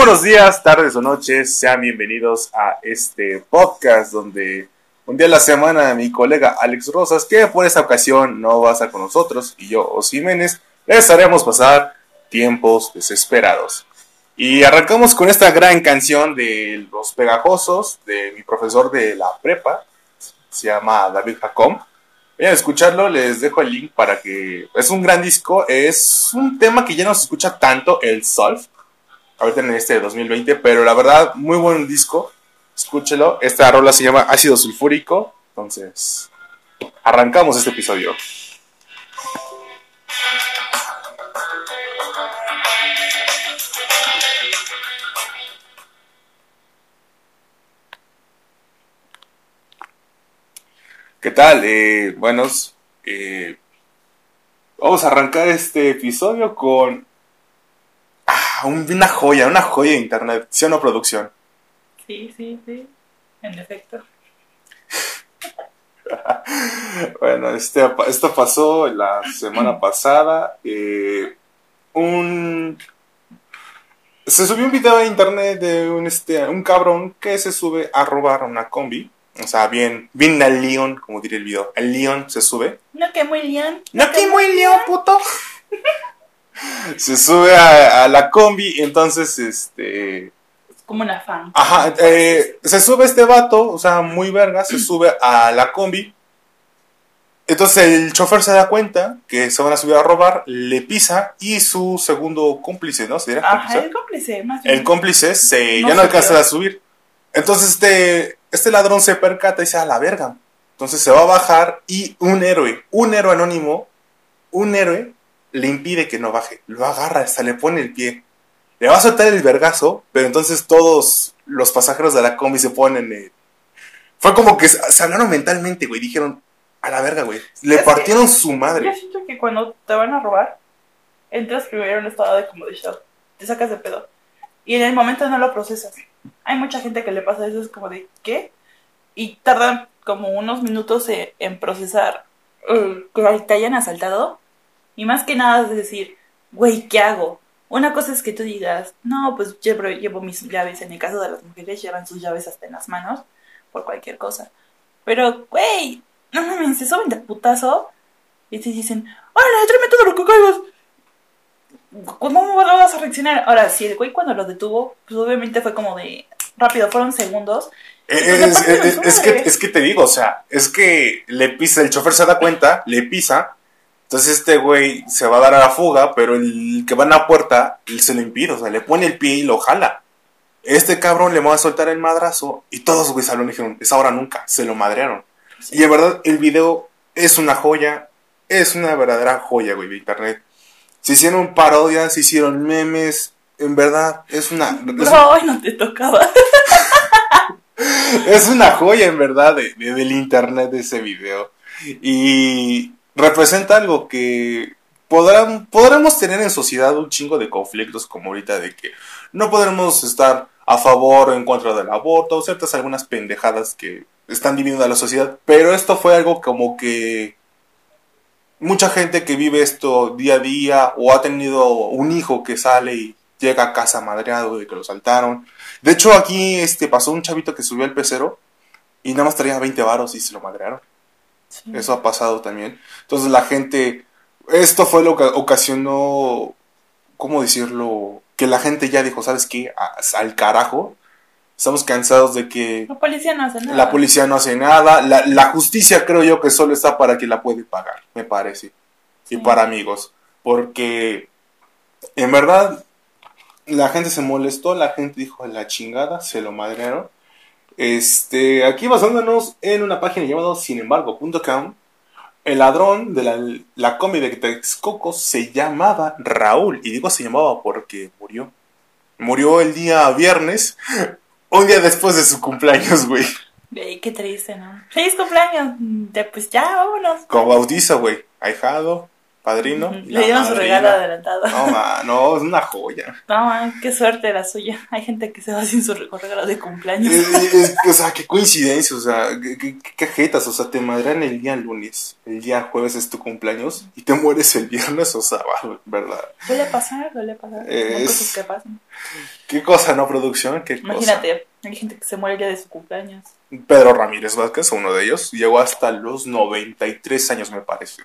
buenos días, tardes o noches, sean bienvenidos a este podcast donde un día a la semana mi colega Alex Rosas, que por esta ocasión no va a estar con nosotros, y yo, Os Jiménez, les haremos pasar tiempos desesperados. Y arrancamos con esta gran canción de Los Pegajosos, de mi profesor de la prepa, se llama David Jacom. Vayan a escucharlo, les dejo el link para que... Es un gran disco, es un tema que ya no se escucha tanto, el Solve, ahorita en este de 2020, pero la verdad, muy buen disco, escúchelo. Esta rola se llama Ácido Sulfúrico, entonces arrancamos este episodio. ¿Qué tal? Eh, buenos. Eh, vamos a arrancar este episodio con una joya, una joya de internet, ¿sí o no producción? Sí, sí, sí, en efecto. bueno, este, esto pasó la semana pasada. Eh, un se subió un video a internet de un, este, un cabrón que se sube a robar una combi o sea, bien, bien al león, como diría el video. El león se sube. No que muy león. No que muy león, puto. se sube a, la combi, entonces, este... Es como una fan. Ajá, eh, se sube este vato, o sea, muy verga, se sube a la combi. Entonces el chofer se da cuenta que se van a subir a robar, le pisa y su segundo cómplice, ¿no? ¿Se Ajá, el cómplice, más bien. El cómplice se, ya no alcanza a subir. Entonces este este ladrón se percata y dice a la verga. Entonces se va a bajar y un héroe, un héroe anónimo, un héroe le impide que no baje. Lo agarra, hasta le pone el pie. Le va a soltar el vergazo, pero entonces todos los pasajeros de la combi se ponen. Eh, fue como que se hablaron mentalmente, güey. Dijeron, a la verga, güey. Le partieron su madre. Yo siento que cuando te van a robar, entras primero en un estado de como de shock. Te sacas de pedo. Y en el momento no lo procesas. Hay mucha gente que le pasa eso, es como de, ¿qué? Y tardan como unos minutos en, procesar uh, que te hayan asaltado. Y más que nada es decir, güey, ¿qué hago? Una cosa es que tú digas, no, pues llevo, llevo mis llaves, en el caso de las mujeres llevan sus llaves hasta en las manos, por cualquier cosa. Pero, güey, no mames, se suben de putazo y te dicen, ¡Hola, tráeme todo lo que caigas! ¿Cómo vas a reaccionar? Ahora, si el güey cuando lo detuvo, pues obviamente fue como de rápido, fueron segundos. Eh, pues, es, que, es que te digo, o sea, es que le pisa, el chofer se da cuenta, le pisa, entonces este güey se va a dar a la fuga, pero el que va en la puerta se lo impide, o sea, le pone el pie y lo jala. Este cabrón le va a soltar el madrazo y todos güey salieron y dijeron, es ahora nunca, se lo madrearon. Y en verdad, el video es una joya, es una verdadera joya, güey, de internet. Se hicieron parodias, se hicieron memes. En verdad, es una. no, no te tocaba. es una joya, en verdad, de, del internet de ese video. Y representa algo que podrán, podremos tener en sociedad un chingo de conflictos, como ahorita, de que no podremos estar a favor o en contra del aborto, o ciertas algunas pendejadas que están dividiendo a la sociedad. Pero esto fue algo como que mucha gente que vive esto día a día o ha tenido un hijo que sale y llega a casa madreado de que lo saltaron. De hecho, aquí este, pasó un chavito que subió al pecero y nada más traía 20 varos y se lo madrearon. Eso ha pasado también. Entonces la gente, esto fue lo que ocasionó, ¿cómo decirlo? Que la gente ya dijo, ¿sabes qué? Al carajo, Estamos cansados de que... La policía no hace nada. La policía no hace nada. La, justicia creo yo que solo está para quien la puede pagar, me parece. Y para amigos. Porque en verdad la gente se molestó, la gente dijo la chingada, se lo madrearon. Este, aquí basándonos en una página llamada sinembargo.com, el ladrón de la, la combi de Texcoco se llamaba Raúl. Y digo se llamaba porque murió. Murió el día viernes un día después de su cumpleaños, güey. qué triste, ¿no? Feliz cumpleaños. De, pues ya, vámonos. Con bautizo, güey. Ahijado. Padrino. Ujú. y Le dieron su regalo adelantado. No, ma, no, es una joya. No, ay, qué suerte la suya. Hay gente que se va sin su regalo de cumpleaños. Es- es- o sea, qué coincidencia, o sea, qué, qué, qué cajetas, o sea, te madran el día lunes, el día jueves es tu cumpleaños y te mueres el viernes o sábado, ¿verdad? Suele pasar, suele pasar. Es- cosas que pasan. ¿Qué cosa, no, producción? ¿Qué cosa? Imagínate, hay gente que se muere el día de su cumpleaños. Pedro Ramírez Vázquez, uno de ellos, llegó hasta los 93 años, me parece.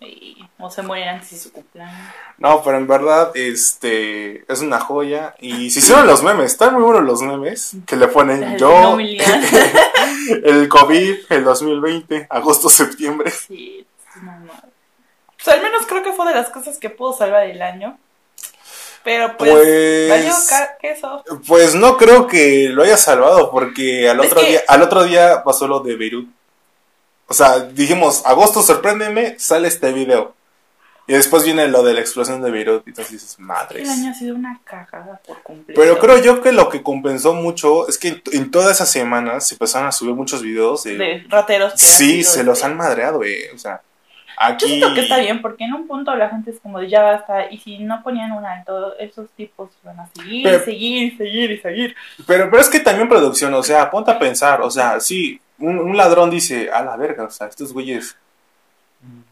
Y, o se mueren antes de su cumpleaños. No, pero en verdad, este, es una joya. Y se hicieron los memes, están muy buenos los memes, que le ponen El yo, no el COVID, el 2020, agosto, septiembre. Sí, es normal. Pues al menos creo que fue de las cosas que pudo salvar el año. Pero pues, Pues- valió queso. Pues no creo que lo haya salvado, porque al Es otro que- día, al otro día pasó lo de Beirut. O sea, dijimos, agosto, sorpréndeme, sale este video. Y después viene lo de la explosión de Beirut, y entonces dices, madres. El año ha sido una cagada por completo. Pero creo yo que lo que compensó mucho es que en, todas esas semanas se empezaron a subir muchos videos de... De rateros que sí, se los han madreado, eh. O sea, Yo aquí... siento que está bien, porque en un punto la gente es como de ya basta, y si no ponían un alto, esos tipos van a seguir, Pero- y seguir, y seguir, y seguir. Pero, pero es que también producción, o sea, ponte a pensar, o sea, sí, un, ladrón dice, a la verga, o sea, estos güeyes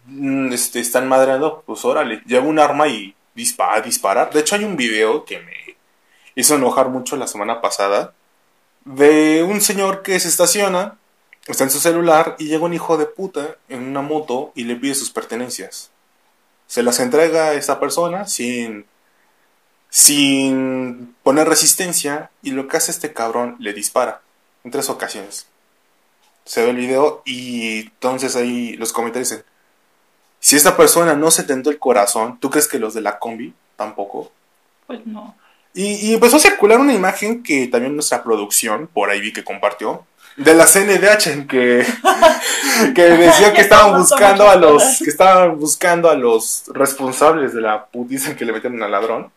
mm, este, están madreando, pues órale, lleva un arma y dispara, disparar. De hecho, hay un video que me hizo enojar mucho la semana pasada de un señor que se estaciona, está en su celular y llega un hijo de puta en una moto y le pide sus pertenencias. Se las entrega a esta persona sin sin poner resistencia y lo que hace este cabrón le dispara en tres ocasiones. Se ve el video y entonces ahí los comentarios dicen, si esta persona no se tentó el corazón, ¿tú crees que los de la combi tampoco? Pues no. Y, y empezó a circular una imagen que también nuestra producción, por ahí vi que compartió, de la CNDH en que, que decía que estaban buscando a los que estaban buscando a los responsables de la putiza que le metieron al ladrón.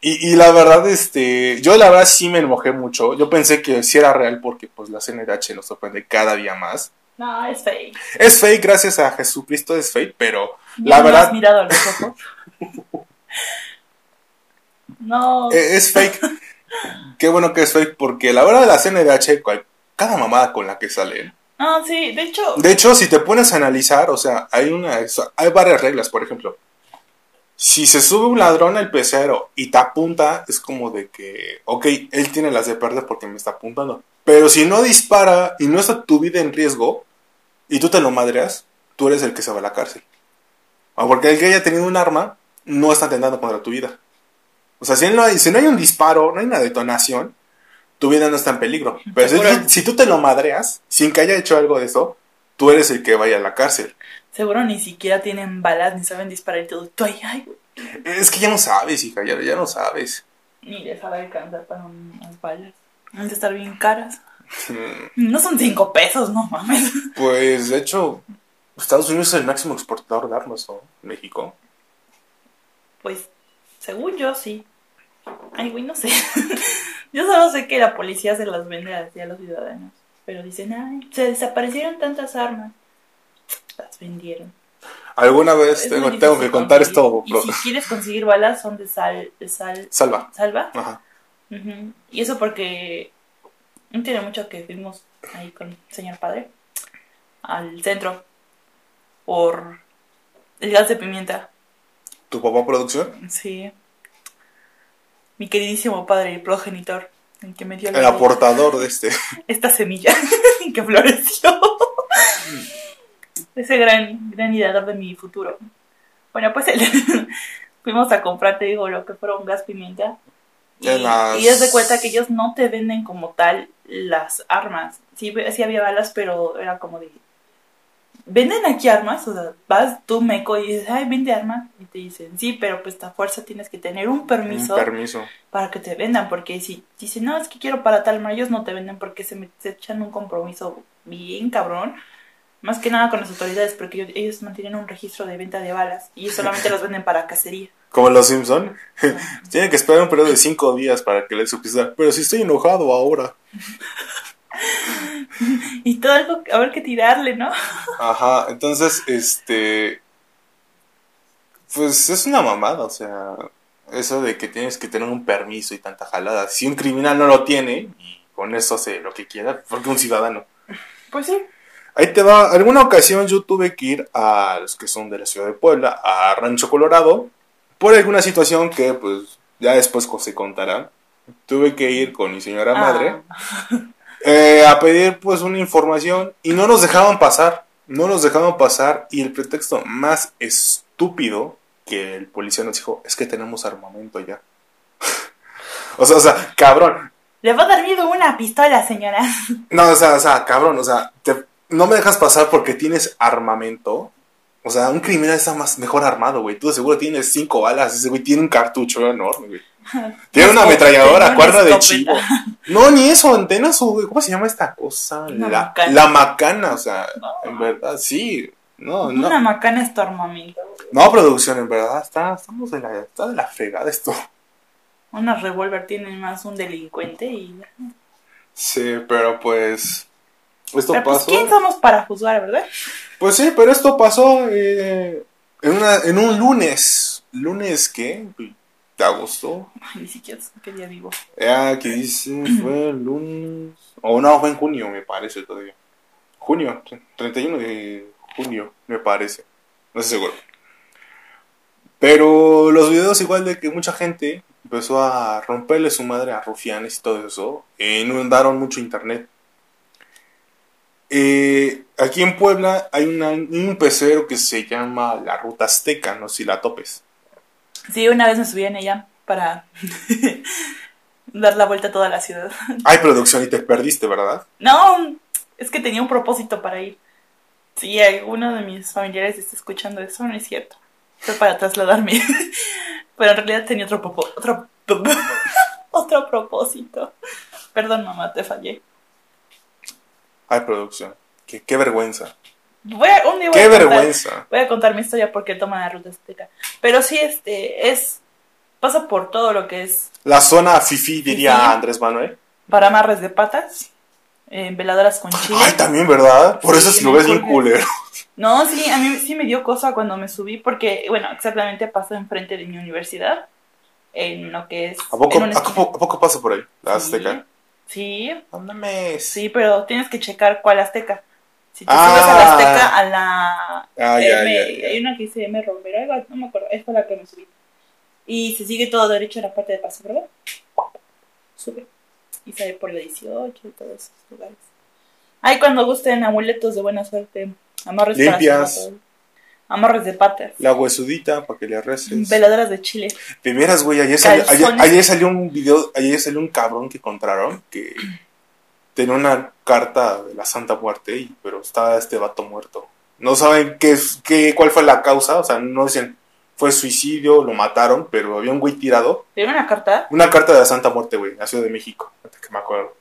Y, y la verdad, este, yo la verdad sí me enojé mucho. Yo pensé que sí era real porque pues la CNDH nos sorprende cada día más. No, es fake. Es fake, gracias a Jesucristo es fake, pero La no verdad- has mirado a los ojos. no. Eh, es fake. Qué bueno que es fake porque la verdad la CNDH, cada mamada con la que salen. No, sí, de hecho, De hecho, si te pones a analizar, o sea, hay una, hay varias reglas, por ejemplo. Si se sube un ladrón al pecero y te apunta, es como de que, ok, él tiene las de perder porque me está apuntando. Pero si no dispara y no está tu vida en riesgo y tú te lo madreas, tú eres el que se va a la cárcel. Ah, Porque el que haya tenido un arma no está atentando contra tu vida. O sea, si no hay, si no hay un disparo, no hay una detonación, tu vida no está en peligro. Pero si, si tú te lo madreas, sin que haya hecho algo de eso, tú eres el que vaya a la cárcel. Seguro ni siquiera tienen balas ni saben disparar y todo. Tú ahí, ay, güey. Es que ya no sabes, hija, ya, ya no sabes. Ni les sabe alcanzar para un- unas balas. Han de estar bien caras. Mm, No son cinco pesos, no mames. Pues, de hecho, Estados Unidos es el máximo exportador de armas, ¿no? México. Pues, según yo, sí. Ay, güey, no sé. yo solo sé que la policía se las vende así a los ciudadanos. Pero dicen, ay, se desaparecieron tantas armas. Las vendieron. Alguna vez Es tengo, que contar esto, Y si quieres conseguir balas, son de sal, de sal, Salva. salva. Ajá. Y eso porque no tiene mucho que fuimos ahí con el señor padre al centro por el gas de pimienta. ¿Tu papá producción? Sí. Mi queridísimo padre, el progenitor, el que me dio la El aportador de este. esta semilla que floreció. Ese gran, gran ideador de mi futuro. Bueno, pues fuimos a comprar, te digo, lo que fueron gas pimienta. Y, las- y es de cuenta que ellos no te venden como tal las armas. Sí, sí había balas, pero era como de... ¿Venden aquí armas? O sea, vas tú, meco, y dices, ay, vende armas. Y te dicen, sí, pero pues a fuerza tienes que tener un permiso Un permiso. para que te vendan, porque si dicen, no, es que quiero para tal, arma", ellos no te venden porque se, me- se echan un compromiso bien cabrón, más que nada con las autoridades, porque ellos, mantienen un registro de venta de balas y solamente los venden para cacería. Como los Simpson. Tienen que esperar un periodo de cinco días para que les supiera. Pero si estoy enojado ahora. Y todo algo, a ver qué tirarle, ¿no? Ajá, entonces, este. Pues es una mamada, o sea, eso de que tienes que tener un permiso y tanta jalada. Si un criminal no lo tiene, y con eso hace lo que quiera, porque un ciudadano. Pues sí. Ahí te va, alguna ocasión yo tuve que ir a los que son de la ciudad de Puebla, a Rancho Colorado, por alguna situación que pues ya después se contará. Tuve que ir con mi señora Ah. madre eh, a pedir pues una información y no nos dejaban pasar, no nos dejaban pasar y el pretexto más estúpido que el policía nos dijo es que tenemos armamento ya. o sea, o sea, cabrón, Le va a dar miedo una pistola, señora. no, o sea, o sea, cabrón, o sea, te- no me dejas pasar porque tienes armamento. O sea, un criminal está más mejor armado, güey. Tú de seguro tienes cinco balas, ese güey tiene un cartucho enorme, güey. Tiene una ametralladora, cuerda de chivo. No, ni eso, antenas, o, güey, ¿cómo se llama esta cosa? Una la, macana. la macana, o sea, No. en verdad, sí. No, no. Una macana es tu armamento. No, producción, en verdad, está, estamos de la, está de la fregada esto. Una revólver tiene más un delincuente y. Sí, pero pues. Esto Pero pues, pasó. ¿quién somos para juzgar, verdad? Pues sí, pero esto pasó eh, en, una, en un lunes. ¿Lunes qué? ¿De agosto? Ay, ni siquiera sé qué día vivo. Ya, aquí dice, fue el lunes. O no, fue en junio, me parece todavía. Junio, 31 de junio, me parece. No estoy seguro. Pero los videos, igual de que mucha gente empezó a romperle su madre a rufianes y todo eso, eh, inundaron mucho internet. Eh, aquí en Puebla hay una- un pecero que se llama la Ruta Azteca, no sé si la topes. Sí, una vez me subí en ella para dar la vuelta a toda la ciudad. Hay producción y te perdiste, ¿verdad? No, es que tenía un propósito para ir. Si alguno de mis familiares está escuchando eso, no es cierto. Fue para trasladarme. Pero en realidad tenía otro, otro, otro propósito. Perdón, mamá, te fallé. Hay producción. Qué, qué vergüenza. Voy a, un día voy Qué a contar- vergüenza. Voy a contar mi historia porque toma la ruta azteca. Pero sí, este, es. Pasa por todo lo que es La zona fifi, diría. Andrés Manuel. para amarres de patas, eh, veladoras con chile. Ay, también, ¿verdad? Por eso Sí, es lo ves bien culero. No, sí, a mí sí me dio cosa cuando me subí porque, bueno, exactamente pasó enfrente de mi universidad, en lo que es... ¿A poco, en una a, poco, a poco pasa por ahí? La Sí. Azteca. Sí, sí, pero tienes que checar cuál azteca. Si te Ah. subes a la azteca, a la... Ah, ya, M- ya, ya. Hay una que dice M. Romero, algo, no me acuerdo, es por la que me subí. Y se sigue todo derecho en la parte de paso, ¿verdad? Sube. Y sale por la 18 y todos esos lugares. Ay, cuando gusten amuletos de buena suerte, amarres para Limpias. moto, amarres de patas, La huesudita para que le reces. veladoras de chile. De veras, güey, ayer salió, ayer, salió un video, ayer salió un cabrón que encontraron que tenía una carta de la Santa Muerte, y, pero estaba este vato muerto. No saben qué, qué, cuál fue la causa, o sea, no dicen fue suicidio, lo mataron, pero había un güey tirado. ¿Tiene una carta? Una carta de la Santa Muerte, güey, la Ciudad de México, ahorita que me acuerdo.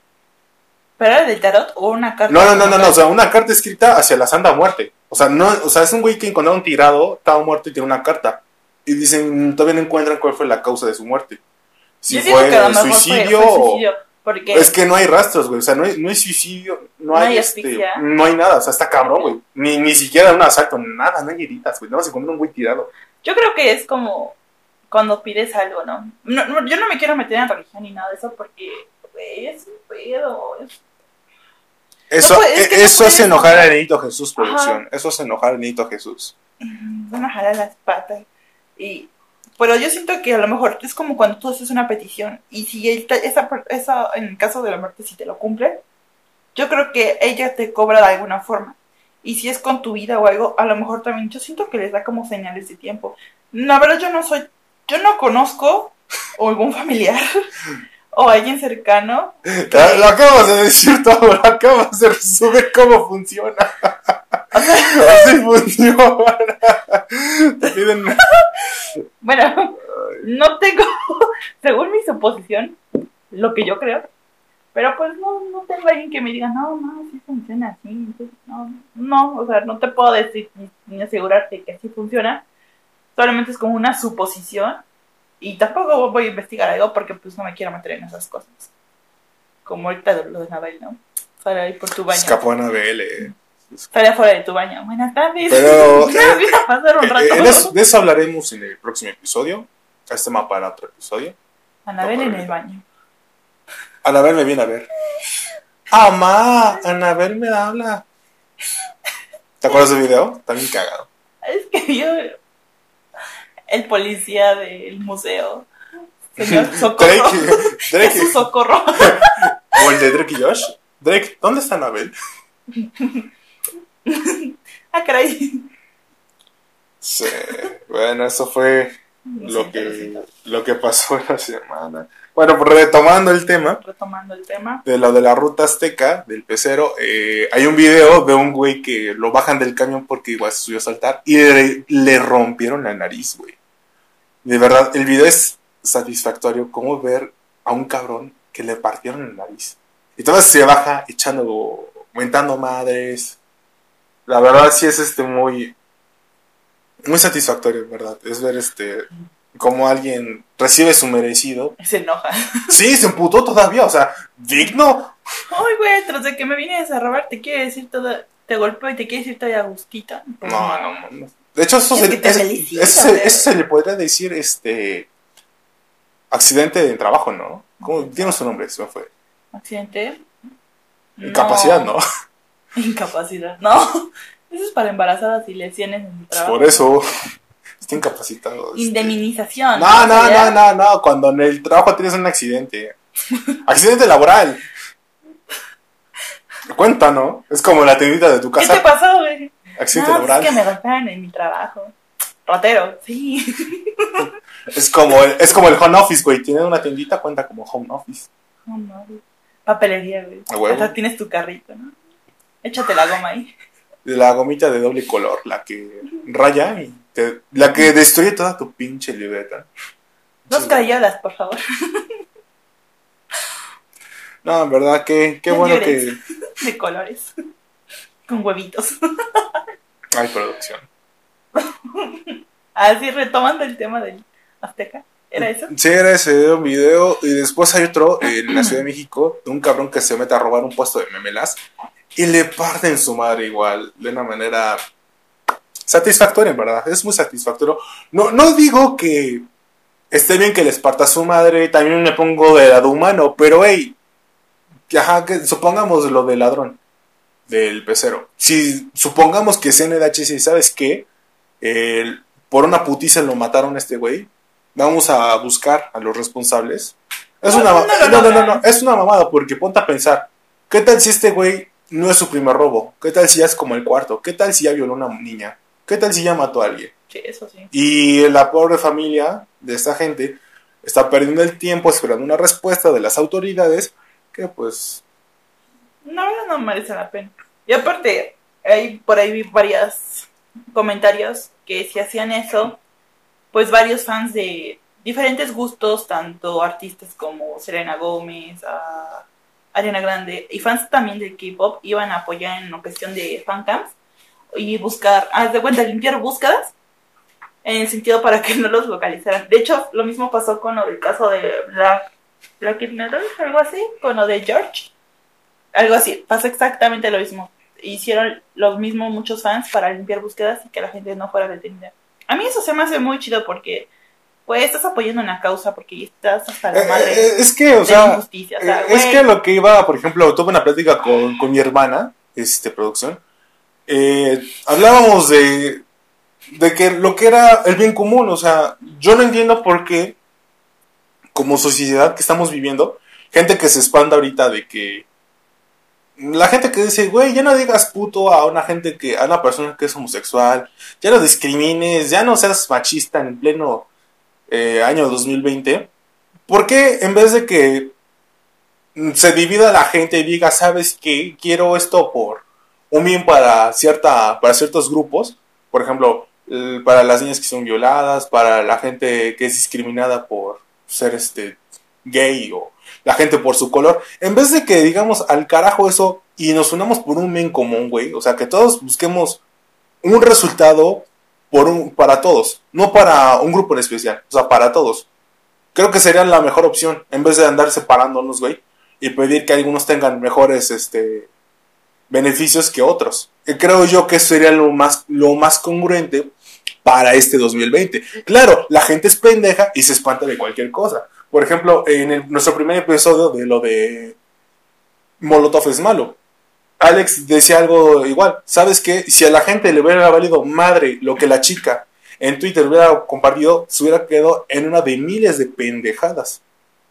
¿Pero era del tarot o una carta? No, no, no, no, no, o sea, una carta escrita hacia la Santa Muerte. O sea, no, o sea, es un güey que encontraron tirado, estaba muerto y tiene una carta. Y dicen, todavía no encuentran cuál fue la causa de su muerte. Si fue que fue- suicidio fue o... porque Es que no hay rastros, güey. O sea, no hay, no hay suicidio, no, No hay, hay este, no hay nada. O sea, está cabrón, güey. Ni, ni siquiera un asalto, nada, no hay heridas, güey. Nada más encontraron un güey tirado. yo creo que es como cuando pides algo, ¿no? No, no, Yo no me quiero meter en religión ni nada de eso porque güey, es un pedo. es- Eso, puede- es e- que no eso puedes hace enojar al Nenito Jesús, producción. Eso hace enojar al Nenito Jesús. Van a jalar las patas. Y, pero yo siento que a lo mejor es como cuando tú haces una petición y si él te- esa, en el caso de la muerte, si te lo cumple, yo creo que ella te cobra de alguna forma. Y si es con tu vida o algo, a lo mejor también yo siento que les da como señales de tiempo. La verdad yo no soy, yo no conozco o algún familiar o alguien cercano. Ya, Lo acabas de decir todo, lo acabas de resumir cómo funciona. Así funciona. Piden. Bueno, no tengo, según mi suposición, lo que yo creo, pero pues no, no tengo alguien que me diga, no, no, sí funciona así, entonces, no, no, o sea, no te puedo decir ni, ni asegurarte que así funciona, solamente es como una suposición y tampoco voy a investigar algo porque pues no me quiero meter en esas cosas, como ahorita lo de Nabel, ¿no? Sale ahí por tu baño. Escapó Anabel. eh. Estaría fuera de tu baño. Buenas tardes. Pero, Vine eh, a pasar un Eh, rato. eh, eso, de eso hablaremos en el próximo episodio. Este mapa para otro episodio. Anabel en el baño. Anabel me viene a ver. ¡Amá! Anabel me habla. ¿Te acuerdas del video? Bien cagado. Es que yo. El policía del museo. Señor Socorro. Drake, Drake, Socorro. o el de Drake y Josh. Drake, ¿dónde está Anabel? Ah, caray. Sí. Bueno, eso fue lo que, lo que pasó en la semana. Bueno, pues retomando el tema Retomando el tema. de lo de la ruta azteca, del pecero, eh, hay un video de un güey que lo bajan del camión porque igual se subió a saltar y le, le rompieron la nariz, güey. De verdad, el video es satisfactorio como ver a un cabrón que le partieron la nariz. Y todavía se baja echando, aumentando madres. La verdad sí es este muy, muy satisfactorio, ¿verdad? Es ver este, cómo alguien recibe su merecido. Se enoja. Sí, se emputó todavía, o sea, digno. Ay, güey, tras de que me vienes a robar, te quiere decir todo. Te golpeo y te quiere decir todavía gustita. No, no, no. De hecho, eso, Es se, felicito, eso se le podría decir este accidente de trabajo, ¿no? ¿Cómo tiene su nombre? Se me fue. ¿Accidente? Incapacidad, ¿no? Incapacidad. No. Eso es para embarazadas y lesiones en el trabajo. Por eso está incapacitado. este. Indemnización. No, no, no, no, no. Cuando en el trabajo tienes un accidente. Accidente laboral. Cuenta, ¿no? Es como la tiendita de tu ¿Qué te casa. pasó, güey? Accidente No, pues laboral. es que me golpearon en mi trabajo. Rotero, sí. Es como el, es como el home office, güey. Tiene una tiendita, cuenta como home office. No, güey. Papelería, güey. A huevo. Hasta tienes tu carrito, ¿no? Échate la goma ahí. La gomita de doble color, la que raya y te- la que destruye toda tu pinche libreta. Dos Sí. crayolas, por favor. No, en verdad, qué, qué No bueno que De colores. Con huevitos. hay producción. Así retomando el tema del Azteca. ¿Era eso? Sí, era ese un video y después hay otro en la Ciudad de México de un cabrón que se mete a robar un puesto de memelas y le parten su madre igual, de una manera satisfactoria, en verdad, es muy satisfactorio. No, no digo que esté bien que les parta su madre, también me pongo de lado humano, pero hey, que, ajá, que supongamos lo del ladrón, del pecero. Si supongamos que CNDH, ¿sabes qué? El- por una putiza lo mataron a este güey. Vamos a buscar a los responsables. Es No, una no, no, no. no, es una mamada porque ponte a pensar, ¿qué tal si este güey no es su primer robo? ¿Qué tal si ya es como el cuarto? ¿Qué tal si ya violó a una niña? ¿Qué tal si ya mató a alguien? Sí, eso sí. Y la pobre familia de esta gente está perdiendo el tiempo esperando una respuesta de las autoridades que pues No, no merece la pena. Y aparte, hay por ahí vi varios comentarios que si hacían eso, pues varios fans de diferentes gustos, tanto artistas como Selena Gómez, a Ariana Grande, y fans también del K-pop, iban a apoyar en cuestión de fancams y buscar, haz de cuenta, limpiar búsquedas en el sentido para que no los localizaran. De hecho, lo mismo pasó con lo del caso de Black, Black Peas, algo así, con lo de George. Algo así, pasó exactamente lo mismo. Hicieron lo mismo muchos fans para limpiar búsquedas y que la gente no fuera detenida. A mí eso se me hace muy chido porque, pues, estás apoyando una causa porque estás hasta la Eh, madre eh, es que, o de sea, injusticia. O sea, eh, es güey, que lo que iba, por ejemplo, tuve una plática con, con mi hermana, este, producción, eh, hablábamos de, de que lo que era el bien común, o sea, yo no entiendo por qué, como sociedad que estamos viviendo, gente que se espanta ahorita de que, la gente que dice, güey, ya no digas puto a una gente que, a una persona que es homosexual, ya no discrimines, ya no seas machista en pleno eh, año 2020. ¿Por qué en vez de que se divida la gente y diga, sabes qué, quiero esto por un bien para cierta, para ciertos grupos, por ejemplo, para las niñas que son violadas, para la gente que es discriminada por ser este gay o la gente por su color, en vez de que digamos al carajo eso y nos unamos por un bien común, güey, o sea, que todos busquemos un resultado por un, para todos, no para un grupo en especial, o sea, para todos. Creo que sería la mejor opción, en vez de andar separándonos, güey, y pedir que algunos tengan mejores, este, beneficios que otros. Creo yo que sería lo más, lo más congruente para este 2020. Claro, la gente es pendeja y se espanta de cualquier cosa. Por ejemplo, en nuestro primer episodio de lo de Molotov es malo. Alex decía algo igual. ¿Sabes qué? Si a la gente le hubiera valido madre lo que la chica en Twitter hubiera compartido, se hubiera quedado en una de miles de pendejadas.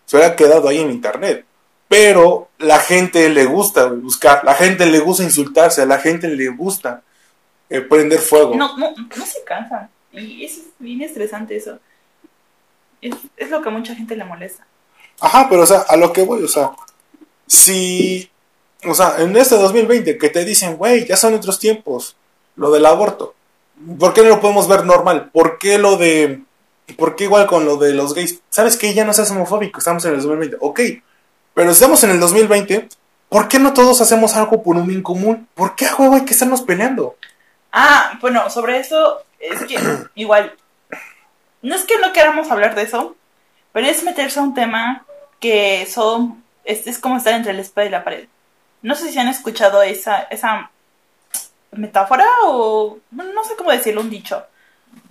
Se hubiera quedado ahí en internet. Pero la gente le gusta buscar, la gente le gusta insultarse, a la gente le gusta eh, prender fuego. No, no, no se cansan. Y eso es bien estresante eso. Es, es lo que a mucha gente le molesta. Ajá, pero o sea, a lo que voy, o sea, si, o sea, en este 2020 que te dicen, güey, ya son otros tiempos, lo del aborto, ¿por qué no lo podemos ver normal? ¿Por qué lo de, por qué igual con lo de los gays? ¿Sabes qué? Ya no seas homofóbico, estamos en el 2020, ok, pero estamos en el 2020, ¿por qué no todos hacemos algo por un bien común? ¿Por qué a huevo hay que estarnos peleando? Ah, bueno, sobre eso es que igual, no es que no queramos hablar de eso, pero es meterse a un tema que son, es, es como estar entre la espada y la pared. No sé si han escuchado esa, esa metáfora o no sé cómo decirlo, un dicho.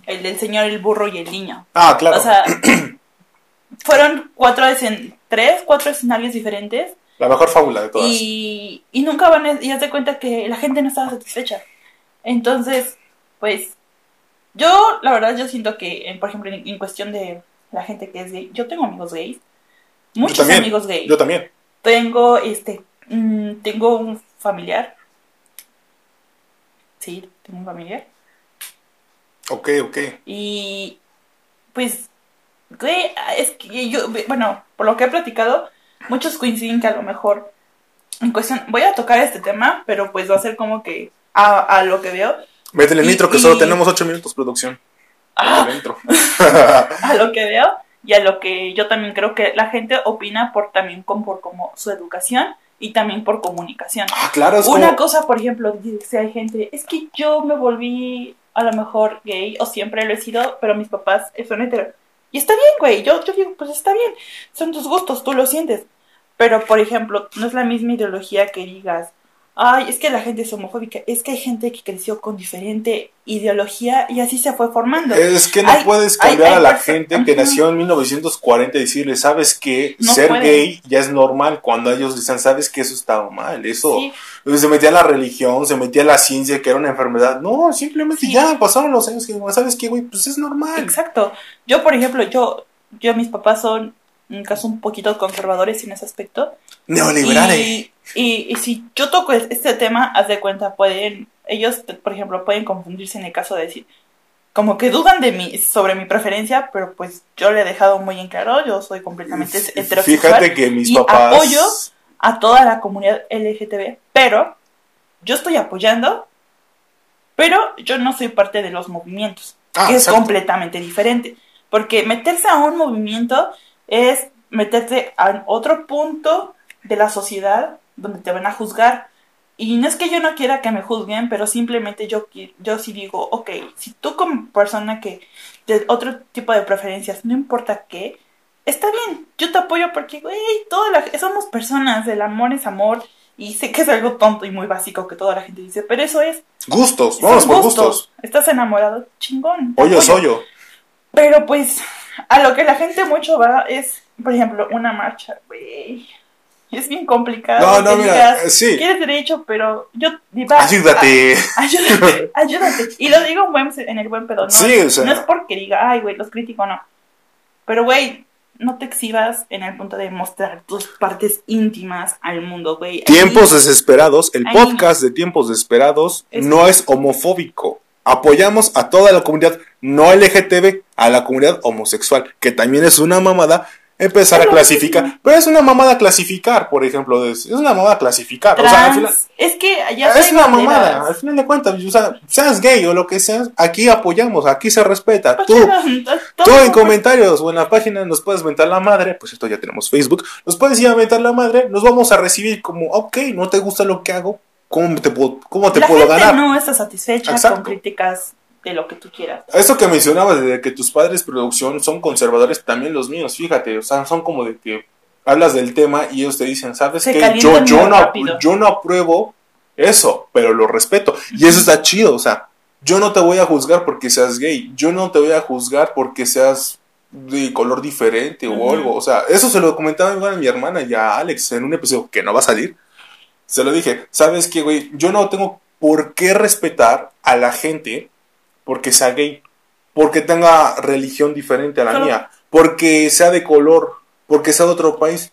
El del señor, el burro y el niño. Ah, claro, O sea, fueron cuatro escen- tres, cuatro escenarios diferentes la mejor fábula de todas. y, y nunca van a, y haz de cuenta que la gente no estaba satisfecha. Entonces, pues, yo, la verdad, yo siento que, por ejemplo, en, en cuestión de la gente que es gay, yo tengo amigos gays, muchos amigos gays. Yo también. Tengo, este, mm, tengo un familiar. Sí, tengo un familiar. Ok, ok. Y pues, güey, es que yo, bueno, por lo que he platicado, muchos coinciden que a lo mejor, en cuestión, voy a tocar este tema, pero pues va a ser como que a, a lo que veo, Métele Y- nitro que y- solo tenemos 8 minutos, producción. Ah. Intro. a lo que veo y a lo que yo también creo que la gente opina por también con, por como su educación y también por comunicación. Ah, claro, es Una como... cosa, por ejemplo, dice hay gente, es que yo me volví a lo mejor gay o siempre lo he sido, pero mis papás son hetero. Y está bien, güey, yo, yo digo, pues está bien, son tus gustos, tú lo sientes. Pero, por ejemplo, no es la misma ideología que digas, ay, es que la gente es homofóbica, es que hay gente que creció con diferente ideología y así se fue formando. Es que no Hay- puedes cambiar hay a la gente que nació en 1940 y decirle, sabes que No ser gay ya es normal, cuando ellos dicen, sabes que eso estaba mal, eso Sí, se metía la religión, se metía la ciencia, que era una enfermedad. No, simplemente Sí. ya pasaron los años que, sabes que, güey, pues es normal. Exacto. Yo, por ejemplo, yo, yo, mis papás son, en caso, un poquito conservadores en ese aspecto. Neoliberales. Y, y, y si yo toco es- este tema, haz de cuenta, pueden, ellos, por ejemplo, pueden confundirse en el caso de decir, como que dudan de mí, sobre mi preferencia, pero pues yo le he dejado muy en claro, yo soy completamente heterosexual Fíjate que mis y papás... apoyo a toda la comunidad LGTB, pero yo estoy apoyando, pero yo no soy parte de los movimientos Ah, que es exacto. completamente diferente. Porque meterse a un movimiento es meterte a otro punto de la sociedad donde te van a juzgar. Y no es que yo no quiera que me juzguen, pero simplemente yo, yo sí digo, ok, si tú como persona que de otro tipo de preferencias, no importa qué, está bien, yo te apoyo porque, güey, somos personas, el amor es amor. Y sé que es algo tonto y muy básico que toda la gente dice, pero eso es. Gustos, vamos por gustos. Estás enamorado, chingón. Hoyo soy yo. Pero pues, a lo que la gente mucho va es, por ejemplo, una marcha, güey. Es bien complicado. No, no, mira, digas, eh, sí. Quieres derecho, pero yo. va, Ayúdate. a- ayúdate, ayúdate. Y lo digo en, buen- en el buen pedo, ¿no? Sí, o sea. No es porque diga, ay, güey, los critico, no. Pero, güey, no te exhibas en el punto de mostrar tus partes íntimas al mundo, güey. Tiempos desesperados, el Ahí. podcast de Tiempos desesperados Es- no es homofóbico. Apoyamos a toda la comunidad no LGTB, a la comunidad homosexual, que también es una mamada empezar a clasificar. Pero es una mamada clasificar, por ejemplo, es, es una mamada clasificar. Trans, o sea, al final, es que ya es una banderas. mamada. Al final de cuentas, o sea, seas gay o lo que seas, aquí apoyamos, aquí se respeta. Pues, Tú, Tú en comentarios o en la página nos puedes mentar la madre, pues esto ya tenemos Facebook, nos puedes ir a mentar la madre, nos vamos a recibir como, ok, no te gusta lo que hago, ¿cómo te puedo, cómo te la puedo gente ganar? no está satisfecha Exacto. con críticas de lo que tú quieras. Esto que mencionabas de que tus padres producción son conservadores, también los míos, fíjate, o sea, son como de que hablas del tema y ellos te dicen, ¿sabes qué? Yo, yo, no, rápido. yo no apruebo Eso, pero lo respeto. Y eso está chido, o sea, yo no te voy a juzgar porque seas gay, yo no te voy a juzgar porque seas de color diferente o algo. O sea, eso se lo comentaba igual a mi hermana y a Alex en un episodio que no va a salir. Se lo dije, ¿sabes qué, güey? Yo no tengo por qué respetar a la gente porque sea gay, porque tenga religión diferente a la Claro. mía, porque sea de color, porque sea de otro país.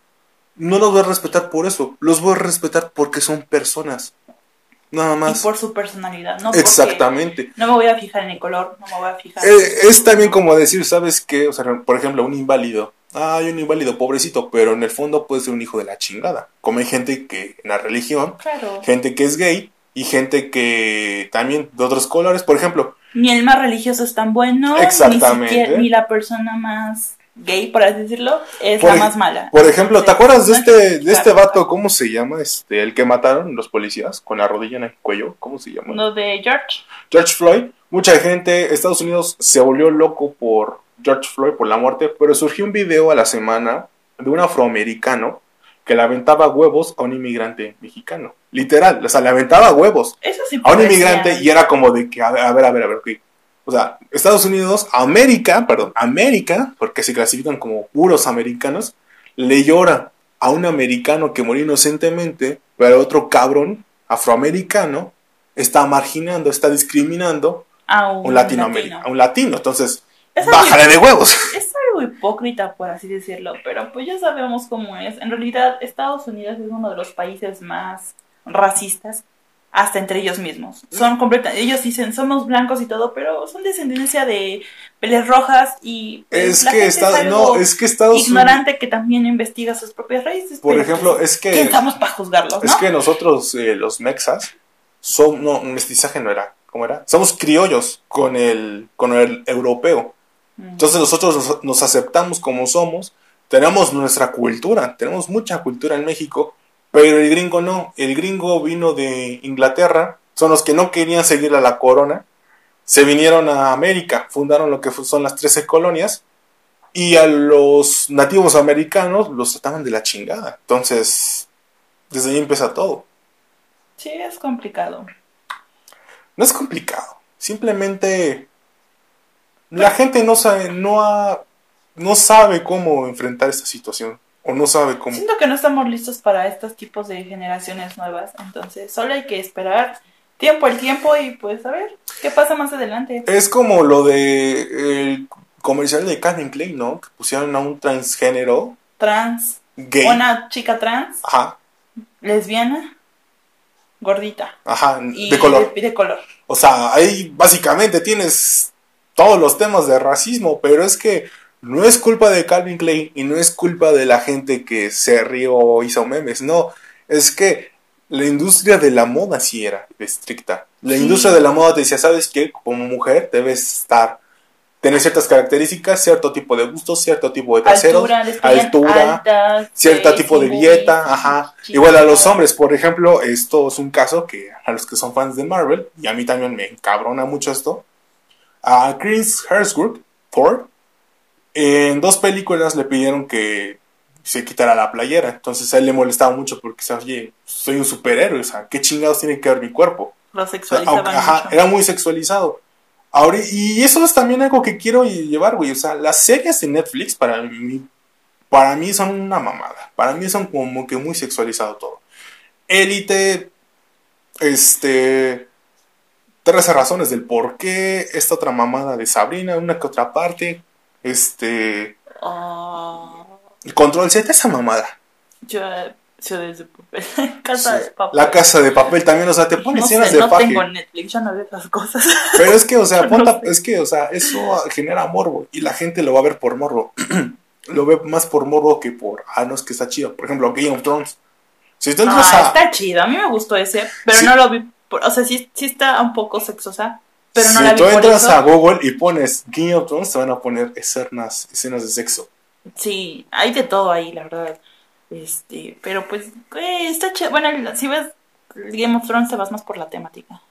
No los voy a respetar por eso, los voy a respetar porque son personas. Nada Y más. por su personalidad, no Exactamente. no me voy a fijar en el color, no me voy a fijar. Eh, es también como decir, ¿sabes qué? O sea, por ejemplo, un inválido. Hay un inválido, pobrecito, pero en el fondo puede ser un hijo de la chingada. Como hay gente que en la religión, Claro. gente que es gay y gente que también de otros colores. Por ejemplo, Ni el más religioso es tan bueno, Exactamente. Ni, siquiera- ni la persona más gay, por así decirlo, es Por la más mala. por ejemplo, ¿te acuerdas de este, de este vato? ¿Cómo se llama? Este, el que mataron los policías con la rodilla en el cuello. ¿Cómo se llama? Lo de George. George Floyd, mucha gente, Estados Unidos se volvió loco por George Floyd, por la muerte, pero surgió un video a la semana de un afroamericano que le aventaba huevos a un inmigrante mexicano. Literal, o sea, le aventaba huevos Eso sí a un inmigrante y era como de que, a ver, a ver, a ver, a ver, ok. O sea, Estados Unidos, América, perdón, América, porque se clasifican como puros americanos, le llora a un americano que murió inocentemente, pero otro cabrón afroamericano está marginando, está discriminando a un latinoamericano, a latino. un latino. Entonces, Es algo, bájale de huevos. es algo hipócrita, por así decirlo, pero pues ya sabemos cómo es. En realidad, Estados Unidos es uno de los países más racistas, hasta entre ellos mismos. Son completa, ellos dicen somos blancos y todo, pero son descendencia de peles rojas y pues, Es la que, gente está, algo no, es que Estados Unidos, ignorante que también investiga sus propias raíces. por ejemplo, pues, es ¿quién que, estamos para juzgarlos, no? es que nosotros, eh, los mexas, son, no, mestizaje no era, ¿cómo era? Somos criollos con el, con el europeo. Entonces nosotros nos, aceptamos como somos, tenemos nuestra cultura, tenemos mucha cultura en México, pero el gringo no, el gringo vino de Inglaterra, son los que no querían seguir a la corona, se vinieron a América, fundaron lo que son las 13 colonias, y a los nativos americanos los trataban de la chingada. Entonces, desde ahí empieza todo. Sí, es complicado. No es complicado, simplemente la gente no sabe, no ha, no sabe cómo enfrentar esta situación, o no sabe cómo. Siento que no estamos listos para estos tipos de generaciones nuevas, entonces solo hay que esperar tiempo al tiempo y pues a ver qué pasa más adelante. Es como lo de el comercial de Calvin Klein, ¿no? Que pusieron a un transgénero Trans, gay. una chica trans, Ajá, lesbiana, gordita ajá, y de color. de, de color. O sea, ahí básicamente tienes todos los temas de racismo, pero es que no es culpa de Calvin Klein y no es culpa de la gente que se rió o hizo memes, no, es que la industria de la moda sí era estricta. La Sí. industria de la moda te decía, ¿sabes qué? Como mujer debes estar, tener ciertas características, cierto tipo de gustos, cierto tipo de traseros, Altura, altas, cierto tipo de dieta, boobies, ajá. Igual a los hombres, por ejemplo, esto es un caso que a los que son fans de Marvel, y a mí también me encabrona mucho esto, a Chris Hemsworth, Thor, en dos películas le pidieron que se quitara la playera, entonces a él le molestaba mucho porque, oye, soy un superhéroe, o sea, ¿qué chingados tiene que ver mi cuerpo? Lo O sea, sexualizaban ajá, mucho. era muy sexualizado. Ahora, y eso es también algo que quiero llevar, güey. O sea, las series de Netflix para mí, para mí son una mamada. Para mí son como que muy sexualizado todo. Élite, este, 13 razones del por qué, esta otra mamada de Sabrina, una que otra parte, este, Ah, Control Z, esa mamada. yo, ciudades de papel, casa Sí. de papel. La casa de papel también, o sea, te ponen no escenas sé, de no tengo Netflix, yo no veo esas cosas. Pero es que, o sea, no ponta- sé. es que, o sea, eso genera morbo y la gente lo va a ver por morbo. lo ve más por morbo que por, ah, no, es que está chido. Por ejemplo, Game of Thrones. Si tú entras Ah, a... está chido, a mí me gustó ese, pero Sí. no lo vi, o sea, sí, sí está un poco sexosa, pero no si la vi tú por entras eso. a Google y pones Game of Thrones, te van a poner escenas, escenas de sexo. Sí, hay de todo ahí, la verdad. Este, pero pues, eh, está chido. Bueno, el- si ves Game of Thrones te vas más por la temática.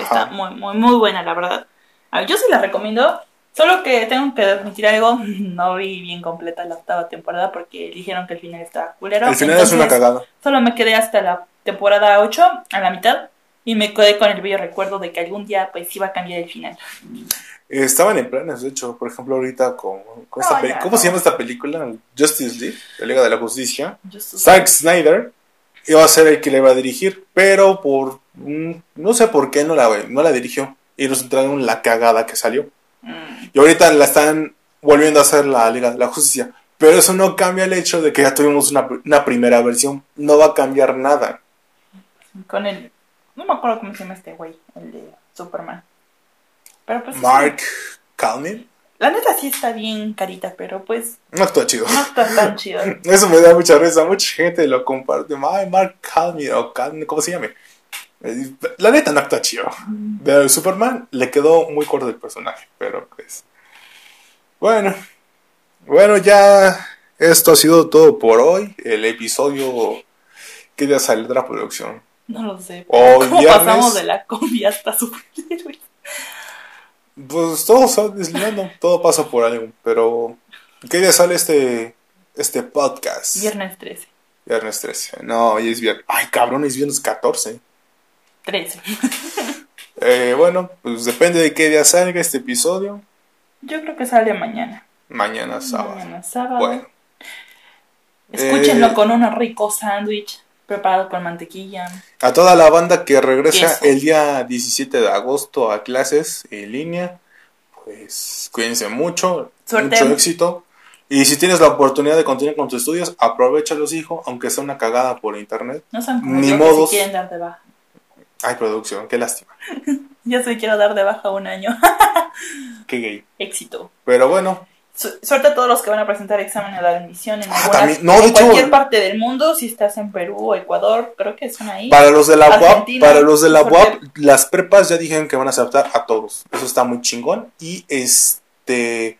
Está muy, muy, muy buena, la verdad. A ver, yo sí la recomiendo. Solo que tengo que admitir algo, no vi bien completa la octava temporada porque dijeron que el final estaba culero. Al final es una cagada. Solo me quedé hasta la temporada 8, a la mitad, y me quedé con el bello recuerdo de que algún día pues iba a cambiar el final. Estaban en planes, de hecho, por ejemplo, ahorita con, con No, esta ya, ¿Cómo no. se llama esta película? Justice League, la Liga de la Justicia. Just- Zack Snyder iba a ser el que le iba a dirigir, pero por mm, no sé por qué no la, no la dirigió. Y nos entraron la cagada que salió. Mm, Y ahorita la están volviendo a hacer la Liga de la Justicia. Pero eso no cambia el hecho de que ya tuvimos una, una primera versión. No va a cambiar nada. con el... No me acuerdo cómo se llama este güey, el de Superman. Pero pues... Mark Calmin La neta sí está bien carita, pero pues no actúa chido. no está tan chido. Eso me da mucha risa. Mucha gente lo comparte. Ay, Mark Calmin o Calmin, ¿cómo se llame? Eh, La neta no actúa chido. De Superman le quedó muy corto el personaje, pero pues. Bueno, bueno, ya esto ha sido todo por hoy. El episodio que ya saldrá producción. No lo sé. Hoy ¿Cómo viernes. pasamos de la combi hasta superhéroes? Pues todo se va desliando, todo pasa por algo. Pero, ¿qué día sale este, este podcast? Viernes 13. Viernes 13. No, hoy es viernes. Ay, cabrón, es viernes 14. 13. Eh, bueno, pues depende de qué día salga este episodio. Yo creo que sale mañana. Mañana sábado. Mañana sábado. Bueno. Escúchenlo Eh, con un rico sándwich preparado con mantequilla. A toda la banda que regresa el día 17 de agosto a clases en línea, pues cuídense mucho, Suerte. mucho éxito. Y si tienes la oportunidad de continuar con tus estudios, aprovechalos, hijo, aunque sea una cagada por internet. No sean Ni modos. si quieren dar de baja. Ay, producción, qué lástima. Yo sí quiero dar de baja un año. Qué gay. Éxito. Pero bueno, Suerte a todos los que van a presentar examen de admisión en, Ah, algunas- no, en hecho- cualquier parte del mundo. Si estás en Perú o Ecuador, creo que son ahí. para los de la UAP, para los de la. UAP, las prepas ya dijeron que van a aceptar a todos. Eso está muy chingón. Y este,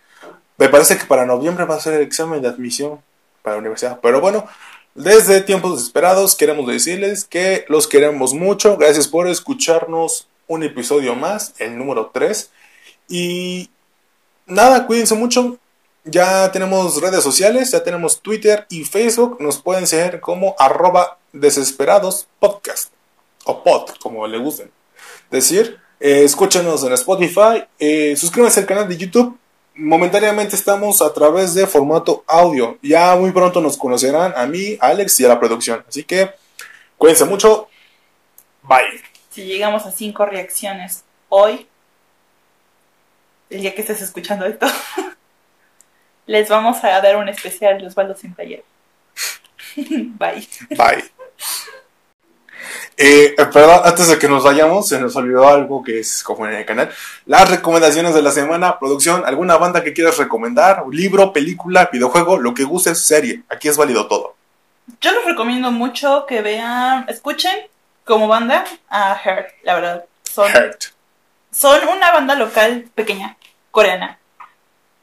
me parece que para noviembre va a ser el examen de admisión para la universidad. Pero bueno, desde tiempos desesperados queremos decirles que los queremos mucho. Gracias por escucharnos un episodio más, el número 3. Y nada, cuídense mucho. Ya tenemos redes sociales, ya tenemos Twitter y Facebook. Nos pueden seguir como arroba desesperados podcast. O pod, como le gusten decir. Eh, escúchenos en Spotify. Eh, suscríbanse al canal de YouTube. Momentáneamente estamos a través de formato audio. Ya muy pronto nos conocerán a mí, a Alex y a la producción. Así que cuídense mucho. Bye. Si llegamos a cinco reacciones hoy, el día que estés escuchando esto, les vamos a dar un especial de Osvaldo sin playera. Bye. Bye. Eh, eh, perdón, antes de que nos vayamos, se nos olvidó algo que es como en el canal. Las recomendaciones de la semana, producción, alguna banda que quieras recomendar, libro, película, videojuego, lo que gustes, serie. Aquí es válido todo. Yo les recomiendo mucho que vean, escuchen como banda a Heart, la verdad. Son, Hurt. son una banda local pequeña, coreana.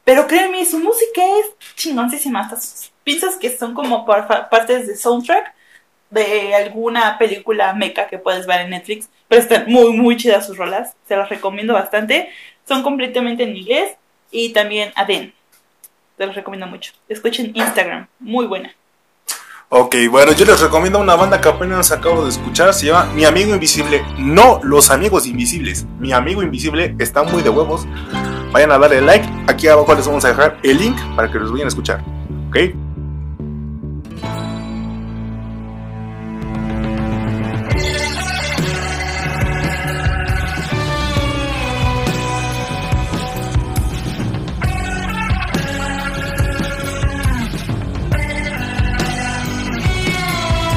Pero créeme, su música es chingoncísima. Hasta sus- que son como partes de soundtrack de alguna película meca que puedes ver en Netflix. Pero están muy, muy chidas sus rolas. Se las recomiendo bastante. Son completamente en inglés. Y también Aden. Te los recomiendo mucho. Escuchen Instagram. Muy buena. Ok, bueno, yo les recomiendo una banda que apenas acabo de escuchar, se llama Mi Amigo Invisible. No los amigos invisibles. Mi Amigo Invisible está muy de huevos. Vayan a darle like. Aquí abajo les vamos a dejar el link para que los vayan a escuchar. Ok,